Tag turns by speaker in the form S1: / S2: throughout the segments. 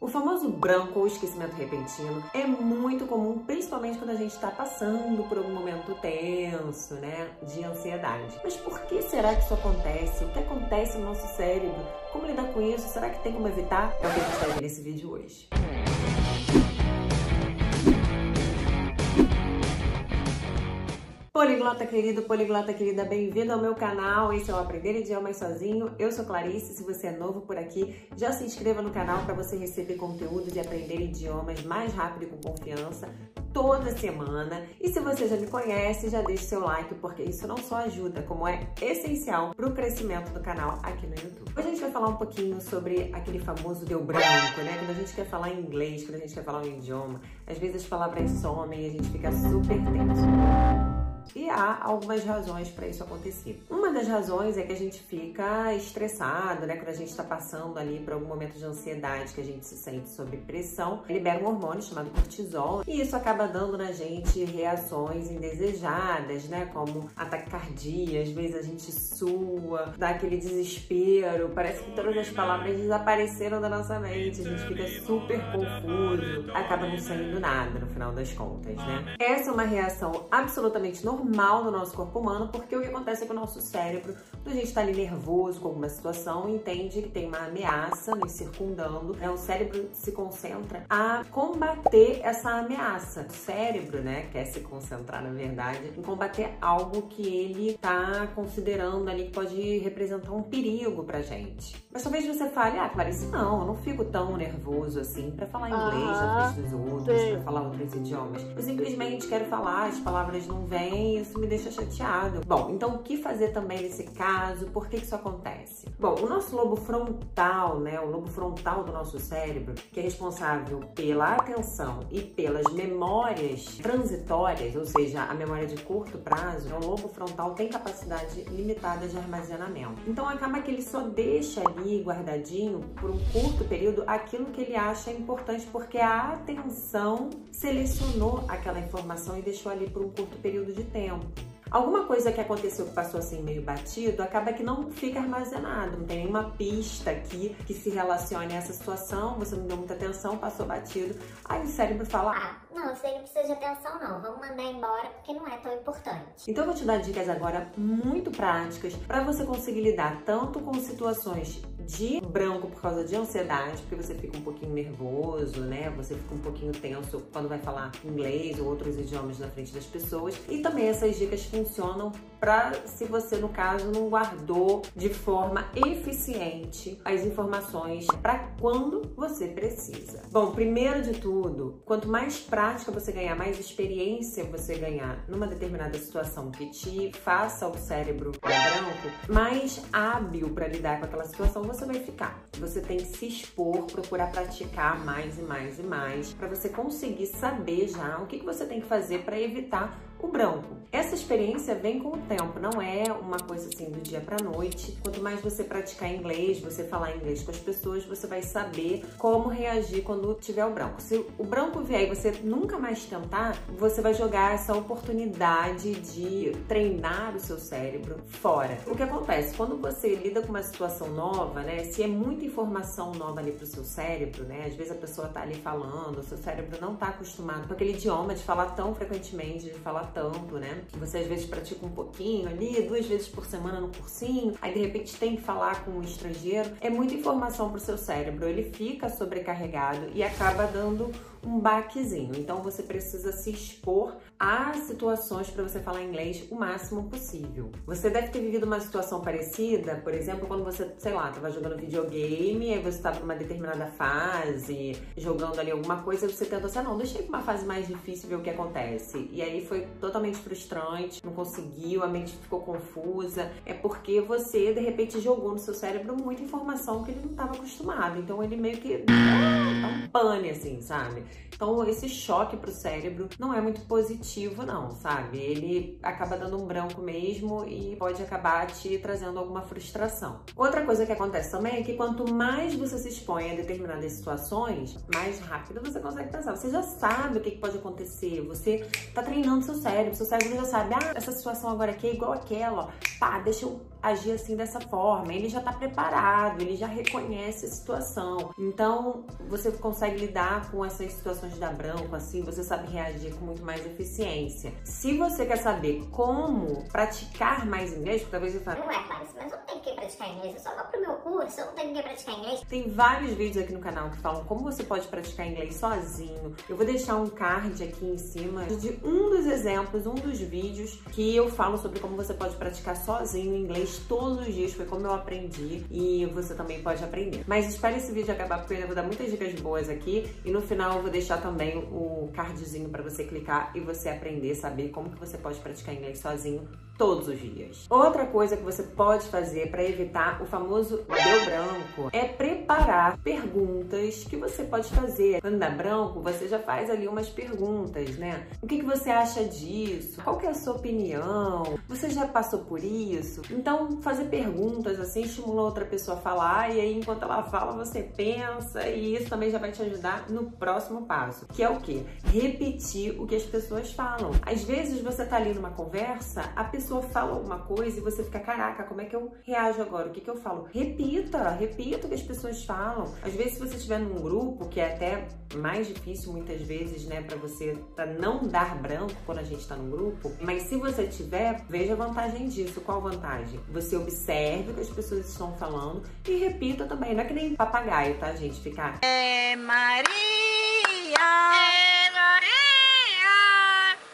S1: O famoso branco ou esquecimento repentino é muito comum, principalmente quando a gente está passando por algum momento tenso, né, de ansiedade. Mas por que será que isso acontece? O que acontece no nosso cérebro? Como lidar com isso? Será que tem como evitar? É o que a gente vai ver nesse vídeo hoje. Poliglota querido, poliglota querida, bem-vindo ao meu canal. Esse é o Aprender Idiomas Sozinho. Eu sou Clarice. Se você é novo por aqui, já se inscreva no canal para você receber conteúdo de aprender idiomas mais rápido e com confiança toda semana. E se você já me conhece, já deixe seu like, porque isso não só ajuda, como é essencial para o crescimento do canal aqui no YouTube. Hoje a gente vai falar um pouquinho sobre aquele famoso deu branco, né? Quando a gente quer falar inglês, quando a gente quer falar um idioma, às vezes as palavras somem e a gente fica super tenso. Há algumas razões para isso acontecer. Uma das razões é que a gente fica estressado, né? Quando a gente está passando ali por algum momento de ansiedade, que a gente se sente sob pressão, libera um hormônio chamado cortisol e isso acaba dando na gente reações indesejadas, né? Como ataque cardíaco, às vezes a gente sua, dá aquele desespero, parece que todas as palavras desapareceram da nossa mente, a gente fica super confuso, acaba não saindo nada no final das contas, né? Essa é uma reação absolutamente normal normal do nosso corpo humano, porque o que acontece é que o nosso cérebro, quando a gente está ali nervoso com alguma situação, entende que tem uma ameaça nos circundando, né? o cérebro se concentra a combater essa ameaça. O cérebro, né, quer se concentrar, na verdade, em combater algo que ele está considerando ali que pode representar um perigo pra gente. Mas talvez você fale, ah, Clarice, não, eu não fico tão nervoso assim para falar inglês ah, na frente dos outros, para falar outros idiomas. Eu simplesmente quero falar, as palavras não vêm, isso me deixa chateado. Bom, então o que fazer também nesse caso? Por que isso acontece? Bom, o nosso lobo frontal, né, o lobo frontal do nosso cérebro, que é responsável pela atenção e pelas memórias transitórias, ou seja, a memória de curto prazo, o lobo frontal tem capacidade limitada de armazenamento. Então acaba que ele só deixa ali guardadinho por um curto período aquilo que ele acha importante porque a atenção selecionou aquela informação e deixou ali por um curto período de tempo Alguma coisa que aconteceu que passou assim meio batido, acaba que não fica armazenado, não tem nenhuma pista aqui que se relacione a essa situação, você não deu muita atenção, passou batido. Aí o cérebro fala:
S2: Ah, não, isso aí não precisa de atenção, não, vamos mandar embora porque não é tão importante.
S1: Então eu vou te dar dicas agora muito práticas para você conseguir lidar tanto com situações de branco por causa de ansiedade, porque você fica um pouquinho nervoso, né? Você fica um pouquinho tenso quando vai falar inglês ou outros idiomas na frente das pessoas. E também essas dicas funcionam para se você, no caso, não guardou de forma eficiente as informações para quando você precisa. Bom, primeiro de tudo, quanto mais prática você ganhar, mais experiência você ganhar numa determinada situação que te faça o cérebro branco, mais hábil para lidar com aquela situação você vai ficar. Você tem que se expor, procurar praticar mais e mais e mais para você conseguir saber já o que, que você tem que fazer para evitar o branco. Essa experiência vem com o tempo, não é uma coisa assim do dia para noite. Quanto mais você praticar inglês, você falar inglês com as pessoas, você vai saber como reagir quando tiver o branco. Se o branco vier e você nunca mais tentar, você vai jogar essa oportunidade de treinar o seu cérebro fora. O que acontece quando você lida com uma situação nova, né? Se é muita informação nova ali pro seu cérebro, né? Às vezes a pessoa tá ali falando, o seu cérebro não tá acostumado com aquele idioma de falar tão frequentemente, de falar tanto, né? Você às vezes pratica um pouquinho ali, duas vezes por semana no cursinho, aí de repente tem que falar com um estrangeiro. É muita informação pro seu cérebro, ele fica sobrecarregado e acaba dando um baquezinho. Então você precisa se expor a situações para você falar inglês o máximo possível. Você deve ter vivido uma situação parecida, por exemplo, quando você, sei lá, estava jogando videogame, aí você estava numa determinada fase, jogando ali alguma coisa, e você tentou assim, ah, não, deixa eu ir pra uma fase mais difícil ver o que acontece. E aí foi totalmente frustrante, não conseguiu, a mente ficou confusa. É porque você, de repente, jogou no seu cérebro muita informação que ele não estava acostumado. Então ele meio que dá um pane, assim, sabe? Então esse choque pro cérebro não é muito positivo, não, sabe? Ele acaba dando um branco mesmo e pode acabar te trazendo alguma frustração. Outra coisa que acontece também é que quanto mais você se expõe a determinadas situações, mais rápido você consegue pensar. Você já sabe o que pode acontecer, você tá treinando seu cérebro, seu cérebro já sabe, ah, essa situação agora aqui é igual aquela, pá, deixa eu agir assim dessa forma. Ele já tá preparado, ele já reconhece a situação. Então, você consegue lidar com essas situações de dar branco, assim, você sabe reagir com muito mais eficiência. Se você quer saber como praticar mais inglês, porque talvez você fale,
S2: Não é, Clarice, mas eu não tenho que praticar inglês, eu só vou pro meu curso, eu não tenho que praticar inglês.
S1: Tem vários vídeos aqui no canal que falam como você pode praticar inglês sozinho. Eu vou deixar um card aqui em cima de um dos exemplos, um dos vídeos que eu falo sobre como você pode praticar sozinho inglês todos os dias. Foi como eu aprendi e você também pode aprender. Mas espere esse vídeo acabar porque eu vou dar muitas dicas boas aqui e no final eu vou deixar também o cardzinho para você clicar e você aprender, saber como que você pode praticar inglês sozinho todos os dias. Outra coisa que você pode fazer para evitar o famoso deu branco é preparar perguntas que você pode fazer. Quando dá branco, você já faz ali umas perguntas, né? O que, que você acha disso? Qual que é a sua opinião? Você já passou por isso? Então, fazer perguntas assim estimula outra pessoa a falar e aí enquanto ela fala, você pensa e isso também já vai te ajudar no próximo passo, que é o que? Repetir o que as pessoas falam. Às vezes você tá ali numa conversa, a pessoa pessoa fala alguma coisa e você fica, caraca, como é que eu reajo agora? O que, que eu falo? Repita, repita o que as pessoas falam. Às vezes, se você estiver num grupo, que é até mais difícil muitas vezes, né, para você, pra não dar branco quando a gente tá num grupo, mas se você tiver, veja a vantagem disso. Qual vantagem? Você observe o que as pessoas estão falando e repita também. Não é que nem papagaio, tá, gente? Ficar.
S3: É Maria!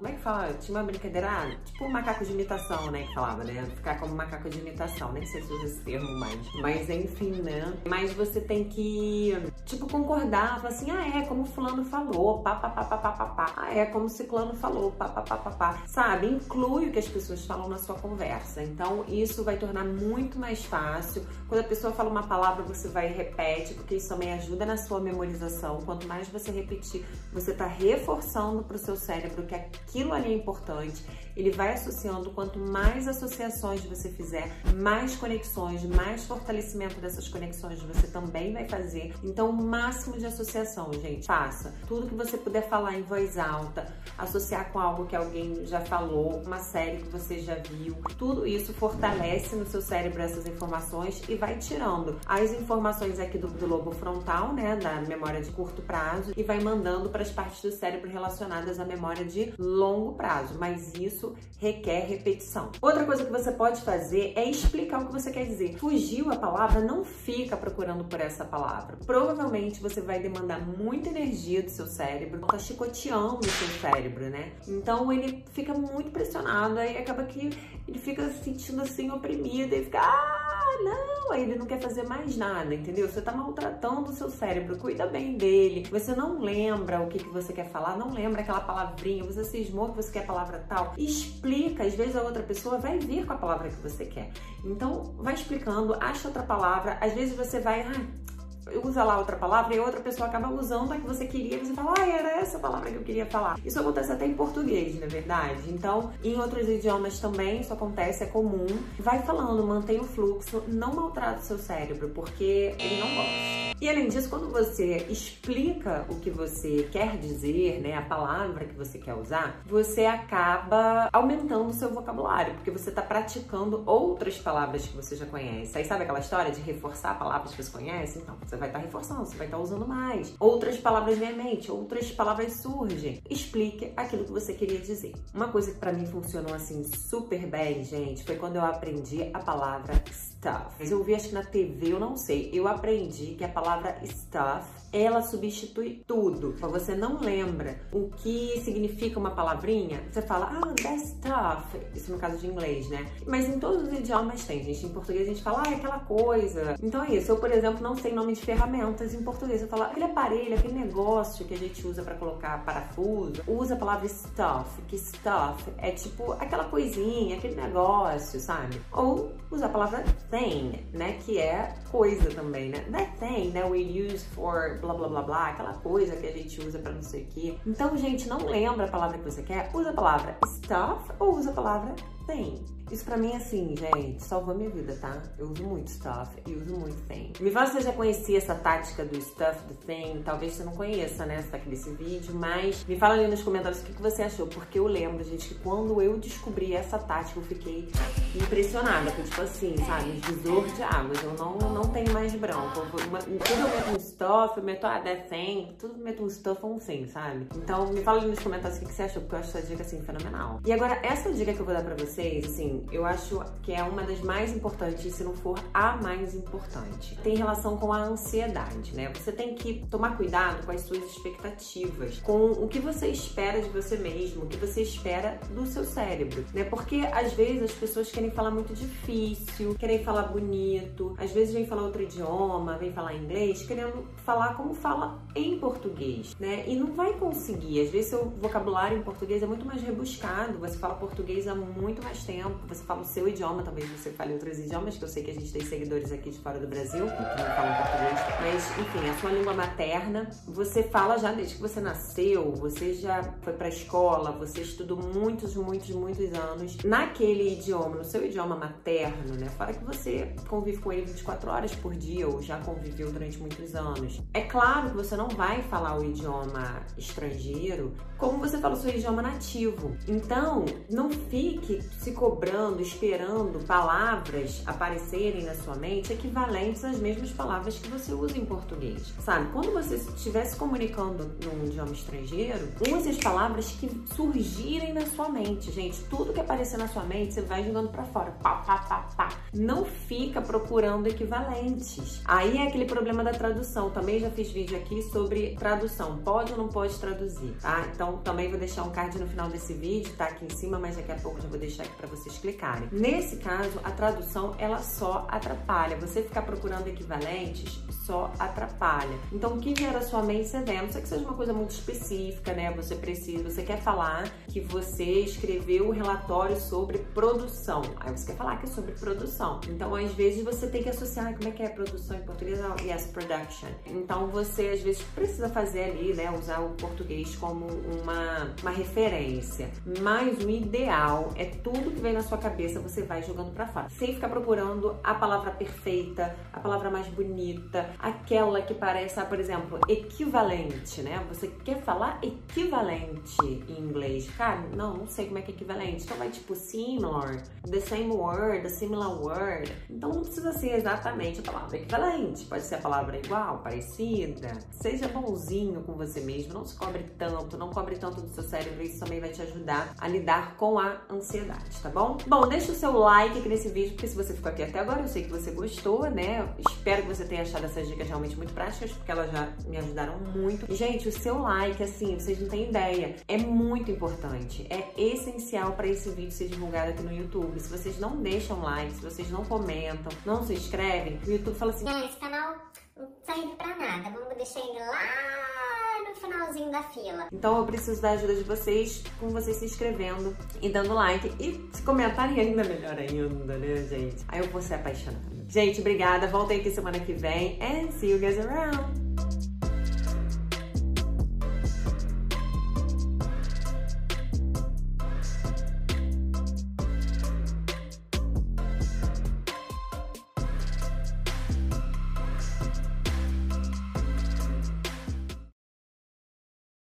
S1: Como é que fala? Tinha uma brincadeira, ah, tipo um macaco de imitação, né? Que falava, né? Ficar como macaco de imitação. Nem sei se usa esse termo mais. Mas enfim, né? Mas você tem que, tipo, concordar. Falar assim, ah, é como fulano falou, pá, pá, pá, pá, pá, pá, pá. Ah, é como ciclano falou, pá, pá, pá, pá, pá. Sabe? Inclui o que as pessoas falam na sua conversa. Então, isso vai tornar muito mais fácil. Quando a pessoa fala uma palavra, você vai e repete, porque isso também ajuda na sua memorização. Quanto mais você repetir, você tá reforçando pro seu cérebro que aquilo ali é importante, ele vai associando. Quanto mais associações você fizer, mais conexões, mais fortalecimento dessas conexões você também vai fazer. Então, o máximo de associação, gente, faça. Tudo que você puder falar em voz alta, associar com algo que alguém já falou, uma série que você já viu, tudo isso fortalece no seu cérebro essas informações e vai tirando as informações aqui do, do lobo frontal, né, da memória de curto prazo, e vai mandando para as partes do cérebro relacionadas à memória de longo prazo. Mas isso requer repetição. Outra coisa que você pode fazer é explicar o que você quer dizer. Fugiu a palavra, não fica procurando por essa palavra. Provavelmente você vai demandar muita energia do seu cérebro, tá chicoteando o seu cérebro, né? Então ele fica muito pressionado, aí acaba que ele fica se sentindo assim oprimido e fica, ah, não, aí ele não quer fazer mais nada, entendeu? Você tá maltratando o seu cérebro, cuida bem dele. Você não lembra o que, que você quer falar, não lembra aquela palavrinha, você cismou que você quer a palavra tal. Explica, às vezes a outra pessoa vai vir com a palavra que você quer. Então, vai explicando, acha outra palavra, às vezes você vai, ah, usa lá outra palavra e outra pessoa acaba usando a que você queria e você fala, ah, era essa palavra que eu queria falar. Isso acontece até em português, na é verdade. Então, em outros idiomas também isso acontece, é comum. Vai falando, mantenha o fluxo, não maltrate o seu cérebro, porque ele não gosta. E além disso, quando você explica o que você quer dizer, né, a palavra que você quer usar, você acaba aumentando o seu vocabulário, porque você está praticando outras palavras que você já conhece. Aí sabe aquela história de reforçar palavras que você conhece? Então, você vai estar tá reforçando, você vai estar tá usando mais. Outras palavras vêm à mente, outras palavras surgem. Explique aquilo que você queria dizer. Uma coisa que para mim funcionou assim super bem, gente, foi quando eu aprendi a palavra stuff. Mas eu vi acho que na TV, eu não sei. Eu aprendi que a palavra palavra stuff, ela substitui tudo. Então você não lembra o que significa uma palavrinha, você fala, ah, that stuff. Isso no caso de inglês, né? Mas em todos os idiomas tem, gente. Em português a gente fala, ah, é aquela coisa. Então é isso. Eu, por exemplo, não sei nome de ferramentas em português. Eu falo, aquele aparelho, aquele negócio que a gente usa para colocar parafuso, usa a palavra stuff, que stuff é tipo aquela coisinha, aquele negócio, sabe? Ou usa a palavra thing, né? Que é coisa também, né? That thing, né? Né? We use for blá blá blá blá, aquela coisa que a gente usa para não sei o quê. Então, gente, não lembra a palavra que você quer? Usa a palavra stuff ou usa a palavra tem. Isso pra mim, assim, gente, salvou minha vida, tá? Eu uso muito stuff e uso muito thing. Me fala se você já conhecia essa tática do stuff, do thing. Talvez você não conheça, né? Você tá aqui nesse vídeo, mas me fala ali nos comentários o que, que você achou, porque eu lembro, gente, que quando eu descobri essa tática, eu fiquei impressionada, porque, tipo assim, sabe, divisor de águas. Eu não, não tenho mais branco. Tudo eu meto um stuff, eu meto a ah, thing, tudo eu meto um stuff ou um thing, sabe? Então, me fala ali nos comentários o que, que você achou, porque eu acho essa dica, assim, fenomenal. E agora, essa dica que eu vou dar pra vocês, assim, eu acho que é uma das mais importantes, se não for a mais importante. Tem relação com a ansiedade, né? Você tem que tomar cuidado com as suas expectativas, com o que você espera de você mesmo, o que você espera do seu cérebro, né? Porque às vezes as pessoas querem falar muito difícil, querem falar bonito, às vezes vem falar outro idioma, vem falar inglês, querendo falar como fala em português, né? E não vai conseguir. Às vezes seu vocabulário em português é muito mais rebuscado, você fala português há muito mais tempo, você fala o seu idioma, talvez você fale outros idiomas, que eu sei que a gente tem seguidores aqui de fora do Brasil que não falam português, mas enfim, a sua língua materna, você fala já desde que você nasceu, você já foi pra escola, você estudou muitos, muitos, muitos anos naquele idioma, no seu idioma materno, né? Fora que você convive com ele 24 horas por dia ou já conviveu durante muitos anos. É claro que você não vai falar o idioma estrangeiro como você fala o seu idioma nativo. Então, não fique se cobrando, esperando palavras aparecerem na sua mente equivalentes às mesmas palavras que você usa em português. Sabe? Quando você estiver se comunicando num idioma estrangeiro, use as palavras que surgirem na sua mente. Gente, tudo que aparecer na sua mente, você vai jogando para fora. Pá, pá, pá, pá. Não fica procurando equivalentes. Aí é aquele problema da tradução. Também já fiz vídeo aqui sobre tradução. Pode ou não pode traduzir, tá? Então também vou deixar um card no final desse vídeo, tá aqui em cima, mas daqui a pouco já vou deixar aqui para vocês clicarem. Nesse caso, a tradução ela só atrapalha. Você ficar procurando equivalentes só atrapalha. Então, o que vier à sua mente, você vê. A não ser que seja uma coisa muito específica, né? Você precisa, você quer falar que você escreveu um relatório sobre produção. Aí você quer falar que é sobre produção. Então, às vezes, você tem que associar como é que é produção em português? Yes, production. Então, você às vezes precisa fazer ali, né? Usar o português como uma, uma referência. Mas o ideal é tudo que vem na sua cabeça, você vai jogando para fora. Sem ficar procurando a palavra perfeita, a palavra mais bonita, aquela que parece, ah, por exemplo, equivalente, né? Você quer falar equivalente em inglês. Cara, não, não sei como é que é equivalente. Então vai tipo similar, the same word, the similar word. Então não precisa ser exatamente a palavra equivalente. Pode ser a palavra igual, parecida. Seja bonzinho com você mesmo, não se cobre tanto, não cobre tanto do seu cérebro. Isso também vai te ajudar a lidar com a ansiedade, tá bom? Bom, deixa o seu like aqui nesse vídeo, porque se você ficou aqui até agora, eu sei que você gostou, né? Espero que você tenha achado essas dicas realmente muito práticas, porque elas já me ajudaram muito. Gente, o seu like, assim, vocês não têm ideia, é muito importante. É essencial para esse vídeo ser divulgado aqui no YouTube. Se vocês não deixam like, se vocês não comentam, não se inscrevem, o YouTube fala assim...
S2: Ah, esse canal não serve pra nada, vamos deixar ele lá finalzinho da fila.
S1: Então eu preciso da ajuda de vocês, com vocês se inscrevendo e dando like. E se comentarem ainda melhor ainda, né, gente? Aí eu vou ser apaixonada. Gente, obrigada. Voltem aqui semana que vem. And see you guys around.